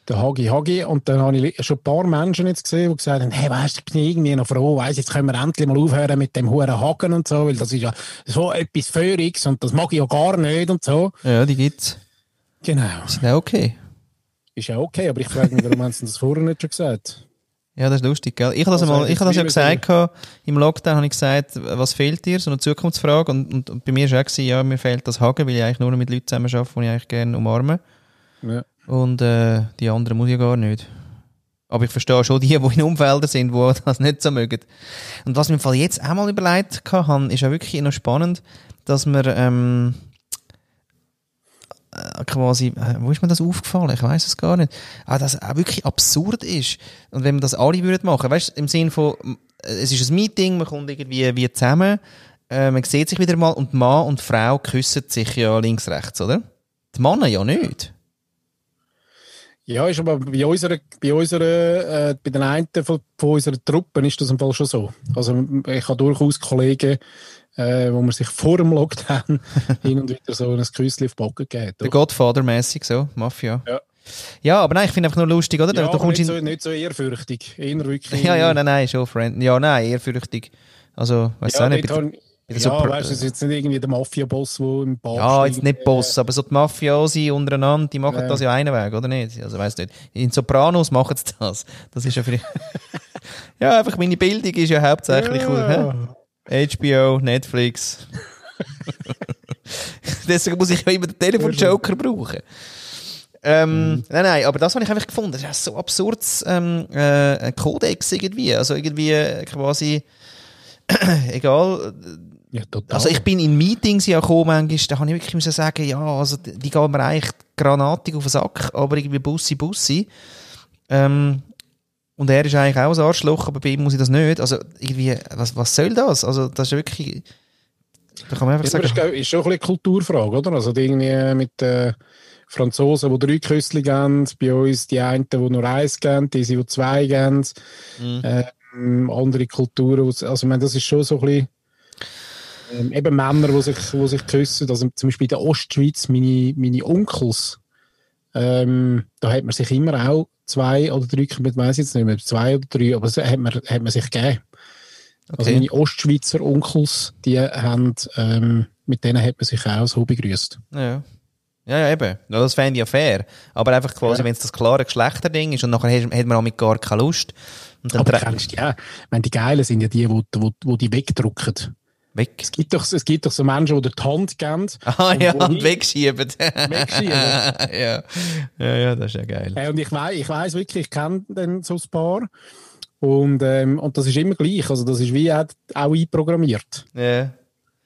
Der Hagi Hagi. Und dann habe ich schon ein paar Menschen jetzt gesehen, die gesagt haben, hey, weißt du, ich bin irgendwie noch froh, weiss, jetzt können wir endlich mal aufhören mit dem huren Haken und so, weil das ist ja so etwas Föhriges und das mag ich ja gar nicht und so. Ja, die gibt's. Genau. Ist ja okay. Ist ja okay, aber ich frage mich, warum haben sie das vorher nicht schon gesagt? Ja, das ist lustig, gell? Ich habe das, Also, einmal, ich habe das ja gesagt, gehabt, im Lockdown habe ich gesagt, was fehlt dir? So eine Zukunftsfrage. Und, und, und bei mir war auch, gewesen, ja, mir fehlt das Hagen, weil ich eigentlich nur noch mit Leuten zusammen arbeite, die ich eigentlich gerne umarme. Ja. Und äh, die anderen muss ich ja gar nicht. Aber ich verstehe schon die, die in Umfeldern sind, die das nicht so mögen. Und was mir im Fall jetzt auch mal überlegt habe, ist ja wirklich noch spannend, dass wir ähm, äh, quasi, äh, wo ist mir das aufgefallen? Ich weiß es gar nicht. Ah, dass auch wirklich absurd ist. Und wenn wir das alle würden machen, weißt du, im Sinn von, äh, es ist ein Meeting, man kommt irgendwie wie zusammen, äh, man sieht sich wieder mal und Mann und Frau küssen sich ja links, rechts, oder? Die Männer ja nicht. Ja, ist aber bei unserer, bei unserer, äh, bei den einen von, von unseren Truppen ist das im Fall schon so. Also ich habe durchaus Kollegen, äh, wo man sich vor dem Lockdown hin und wieder so ein Küsschen auf die Backen gegeben Der hat. Godfather-mäßig so, Mafia. Ja. Ja, aber nein, ich finde einfach nur lustig, oder? Ja, du aber kommst nicht, so, nicht so ehrfürchtig. Eher wirklich. Ja, ja, nein, nein, schon Friend. Ja, nein, ehrfürchtig. Also, weißt du ja, auch nicht. bei der ja Super- weißt du, es ist jetzt nicht irgendwie der Mafia-Boss, der im Bar Ja, jetzt nicht Boss, aber so die Mafiosi untereinander, die machen Ja. das ja einen Weg, oder nicht? Also, weißt nicht. In Sopranos machen sie das. Das ist ja vielleicht. ja, einfach meine Bildung ist ja hauptsächlich Ja. hä? HBO, Netflix. Deswegen muss ich ja immer den Telefon-Joker brauchen. Ähm, Nein, nein, aber das habe ich einfach gefunden. Das ist so absurd ähm, äh, Kodex irgendwie. Also irgendwie äh, quasi, egal, Ja, also ich bin in Meetings ja gekommen, manchmal, da habe ich wirklich müssen sagen, ja, also die die gehen mir eigentlich granatig auf den Sack, aber irgendwie Bussi, Bussi. Ähm, und er ist eigentlich auch ein Arschloch, aber bei ihm muss ich das nicht. Also irgendwie, was, was soll das? Also das ist wirklich, da kann man einfach Ja, sagen, ist, glaub- ist schon ein bisschen eine Kulturfrage, oder? Also irgendwie mit den Franzosen, die drei Küssli geben, bei uns die einen, die nur eins geben, die, die zwei geben, Mhm. ähm, andere Kulturen. Also ich meine, das ist schon so ein bisschen ähm, eben Männer, die sich, die sich küssen. Also zum Beispiel in der Ostschweiz, meine, meine Onkels, ähm, da hat man sich immer auch zwei oder drei, ich weiß jetzt nicht mehr, zwei oder drei, aber so hat man, hat man sich gegeben. Also meine Ostschweizer Onkels, die haben, ähm, mit denen hat man sich auch so begrüßt. Ja. Ja, ja, eben. Ja, das fände ich ja fair. Aber einfach quasi, Ja. wenn es das klare Geschlechterding ist und nachher hat man auch mit gar keine Lust. Und dann Aber kennst du die auch? Ich meine, die Geilen sind ja die, die, die, die, die wegdrucken. Weg. Es gibt doch, es gibt doch so Menschen, die die Hand geben. Ah ja, und wegschieben. Wegschieben. ja. ja, ja, das ist ja geil. Äh, und ich weiß, ich wirklich, ich kenne dann so ein paar. Und, ähm, und das ist immer gleich. Also, das ist wie auch, auch einprogrammiert. Ja.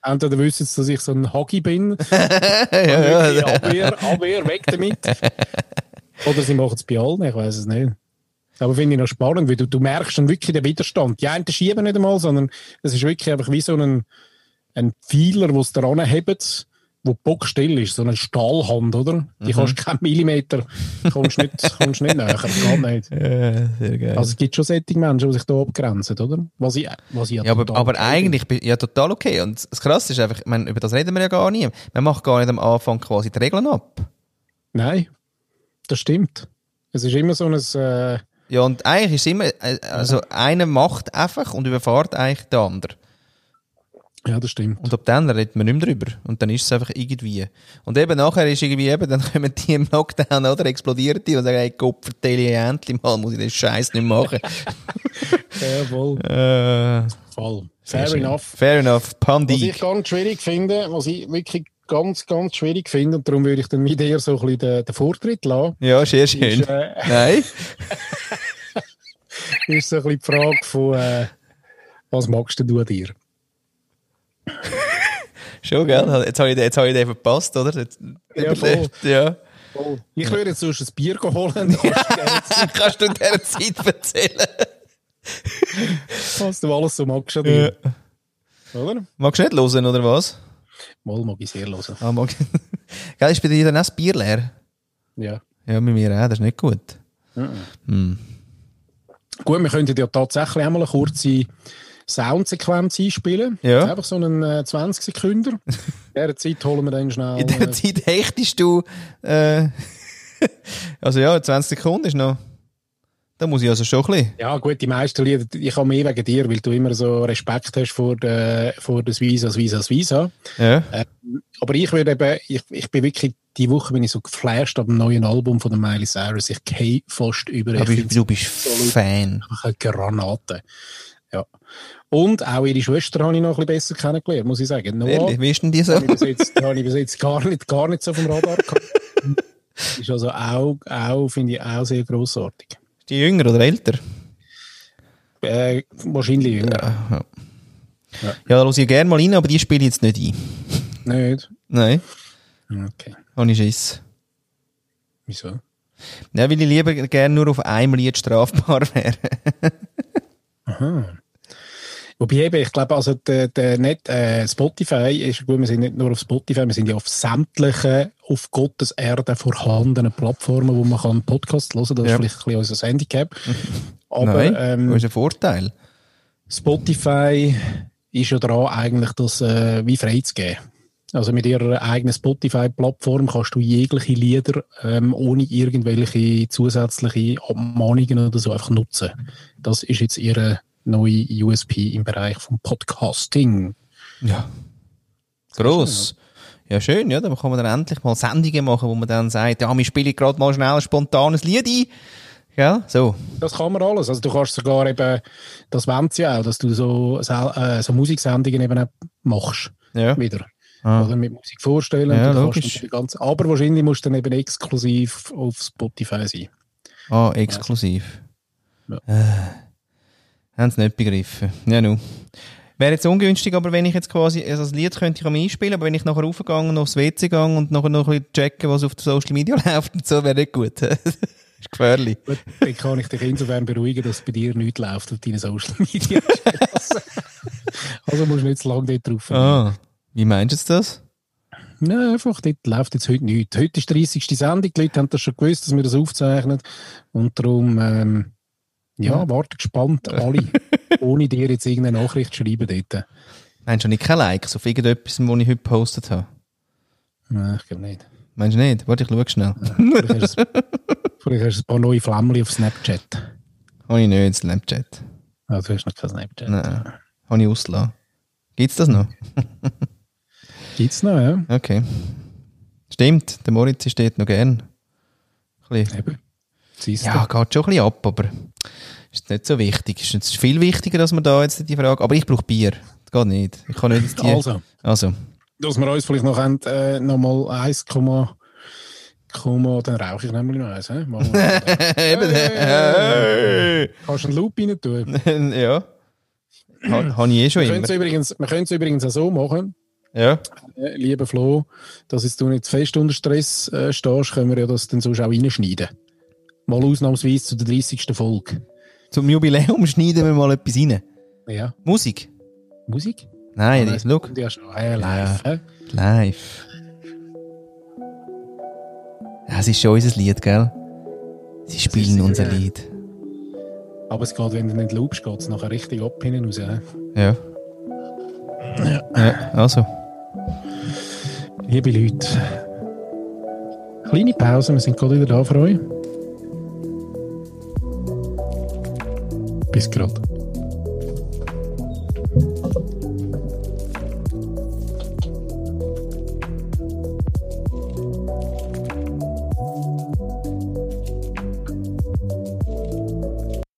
Entweder wissen sie, dass ich so ein Hagi bin, ja, wirklich Abwehr, Abwehr, weg damit. Oder sie machen es bei allen, ich weiß es nicht. Aber finde ich noch spannend, weil du, du merkst dann wirklich den Widerstand. Die einen schieben nicht einmal, sondern es ist wirklich einfach wie so ein, ein Pfeiler, den sie daran haben, wo bockstill ist, so eine Stahlhand, oder? Die kannst du keinen Millimeter, kommst nicht, kommst nicht näher, geht nicht. Ja, sehr geil. Also es gibt schon solche Menschen, die sich da abgrenzen, oder? Was ich, was ich ja, aber, aber eigentlich, bin- ja, total okay. Und das Krasse ist einfach, ich meine, über das reden wir ja gar nie. Man macht gar nicht am Anfang quasi die Regeln ab. Nein, das stimmt. Es ist immer so ein, äh, Ja, und eigentlich ist immer, äh, also einer macht einfach und überfahrt eigentlich den anderen. ja, das stimmt. Und ab dann redet man nicht mehr drüber. Und dann ist es einfach irgendwie. Und eben nachher ist irgendwie eben, dann kommen die im Lockdown, oder? Explodieren die und sagen, hey, Gott, vertelle ich endlich mal, muss ich den Scheiß nicht machen. Ja, voll. äh, Voll. Fair enough. Fair enough. Was Pandi. ich ganz schwierig finde, was ich wirklich ganz, ganz schwierig finde, und darum würde ich dann mit dir so ein bisschen den, den Vortritt lassen, Ja, sehr schön. ist, äh, Nein? ist so ein bisschen die Frage von, äh, was magst du an dir? Schon, gell? Jetzt habe ich, den- jetzt habe ich den verpasst, oder? Jetzt, Ja, voll. ja. Ich würde jetzt sonst ein Bier holen, kannst du in dieser Zeit erzählen? was du alles so magst an dir. Oder? Magst du nicht hören, oder was? Mal mag ich sehr hören. Ah, mag. gell, ist bei dir dann auch das Bier leer? Ja. Ja, bei mir auch, das ist nicht gut. Hm. Gut, wir könnten ja tatsächlich einmal eine kurze Soundsequenz einspielen. Ja. Einfach so einen äh, 20 Sekunden. In dieser Zeit holen wir dann schnell. In der äh, Zeit hechtest du, äh, also ja, 20 Sekunden ist noch, da muss ich also schon ein bisschen. Ja, gut, die meisten Lieder, ich habe mehr wegen dir, weil du immer so Respekt hast vor, der, vor das Visa, das Visa, das Visa. Ja. Aber ich würde eben, ich, ich bin wirklich, die Woche bin ich so geflasht ab dem neuen Album von der Miley Cyrus. Ich gehe fast über. Aber ich du, bist Fan. einfach eine Granate. Ja. Und auch ihre Schwester habe ich noch ein bisschen besser kennengelernt, muss ich sagen. Noah, Ehrlich, wie ist denn die so? habe ich bis jetzt, habe ich bis jetzt gar, nicht, gar nicht so dem Radar gehabt. Ist also auch, auch finde ich auch sehr grossartig. Die jünger oder älter? Äh, wahrscheinlich jünger. Ja, da höre ich gerne mal rein, aber die spiele ich jetzt nicht ein. Nicht? Nein, Okay. habe ich Schiss. Wieso? Ja, weil ich lieber gerne nur auf einem Lied strafbar wäre. Wobei eben, ich glaube, also der, der nicht, äh, Spotify ist, gut, wir sind nicht nur auf Spotify, wir sind ja auf sämtlichen, auf Gottes Erde vorhandenen Plattformen, wo man kann Podcasts hören kann. Das Ja. ist vielleicht ein bisschen unser Handicap. Aber Nein, ähm, das ist ein Vorteil. Spotify ist ja dran, eigentlich das äh, wie freizugeben. Also mit ihrer eigenen Spotify-Plattform kannst du jegliche Lieder ähm, ohne irgendwelche zusätzliche Abmahnungen oder so einfach nutzen. Das ist jetzt ihre neue USP im Bereich vom Podcasting. Ja. Gross. Ja, schön, ja. Dann kann man dann endlich mal Sendungen machen, wo man dann sagt, ja, wir spielen gerade mal schnell ein spontanes Lied ein. Ja, so. Das kann man alles. Also du kannst sogar eben, das wollen sie auch, dass du so, äh, so Musiksendungen eben auch machst. Ja. Wieder. Ah. Oder mit Musik vorstellen. Ja, logisch. Ganz, aber wahrscheinlich musst du dann eben exklusiv auf Spotify sein. Ah, exklusiv. Ja. Äh, haben sie nicht begriffen. Ja, nu. Wäre jetzt ungünstig, aber wenn ich jetzt quasi, also das Lied könnte ich am einspielen, aber wenn ich nachher raufgehe und aufs WC gehe und nachher noch ein bisschen checken, was auf den Social Media läuft und so, wäre nicht gut. ist gefährlich. Gut, dann kann ich dich insofern beruhigen, dass bei dir nichts läuft auf deinen Social Media. also musst du nicht zu lange dort drauf. Ah, wie meinst du das? Nein, einfach, dort läuft jetzt heute nichts. Heute ist die 30. Sendung, die Leute haben das schon gewusst, dass wir das aufzeichnen. Und darum, ähm, ja, warte gespannt, alle, ohne dir jetzt irgendeine Nachricht schreiben dort. Meinst du nicht keine Likes auf irgendetwas, was ich heute gepostet habe? Nein, ich glaube nicht. Meinst du nicht? Warte, ich schau schnell. Vielleicht hast du vielleicht hast du ein paar neue Flämmchen auf Snapchat. Habe ich nicht, Snapchat. Also, du hast noch kein Snapchat. Nein. Habe ich ausgelassen. Gibt's das noch? Gibt's noch, ja. Okay. Stimmt, der Moritz steht noch gern. Ein bisschen. Eben. Ja, geht schon ein bisschen ab, aber ist nicht so wichtig. Ist jetzt viel wichtiger, dass man da jetzt die Frage. Aber ich brauche Bier. Das geht nicht. Ich kann nicht die. Also, Also. dass wir uns vielleicht noch, haben, äh, noch mal 1, Komma, dann rauche ich nämlich noch eins. Eben. Hey. Kannst du einen Loop rein tun? ja. Ha, Habe ich eh schon Wir immer. es übrigens, wir können es übrigens auch so machen, Ja. äh, lieber Flo, dass jetzt du nicht fest unter Stress äh, stehst, können wir ja das dann sonst auch reinschneiden. Mal ausnahmsweise zu der 30. Folge. Zum Jubiläum schneiden wir mal etwas rein. Ja. Musik? Musik? Nein, das, schau. Ja, schon. Ja, live. hä? Live. Ja, es ist schon unser Lied, gell? Sie spielen unser ja. Lied. Aber es geht, wenn du nicht loopst, geht es nachher richtig ab hinten raus. hä? Ja. Ja, also. Liebe Leute, kleine Pause, wir sind gerade wieder da für euch. Bis gerade.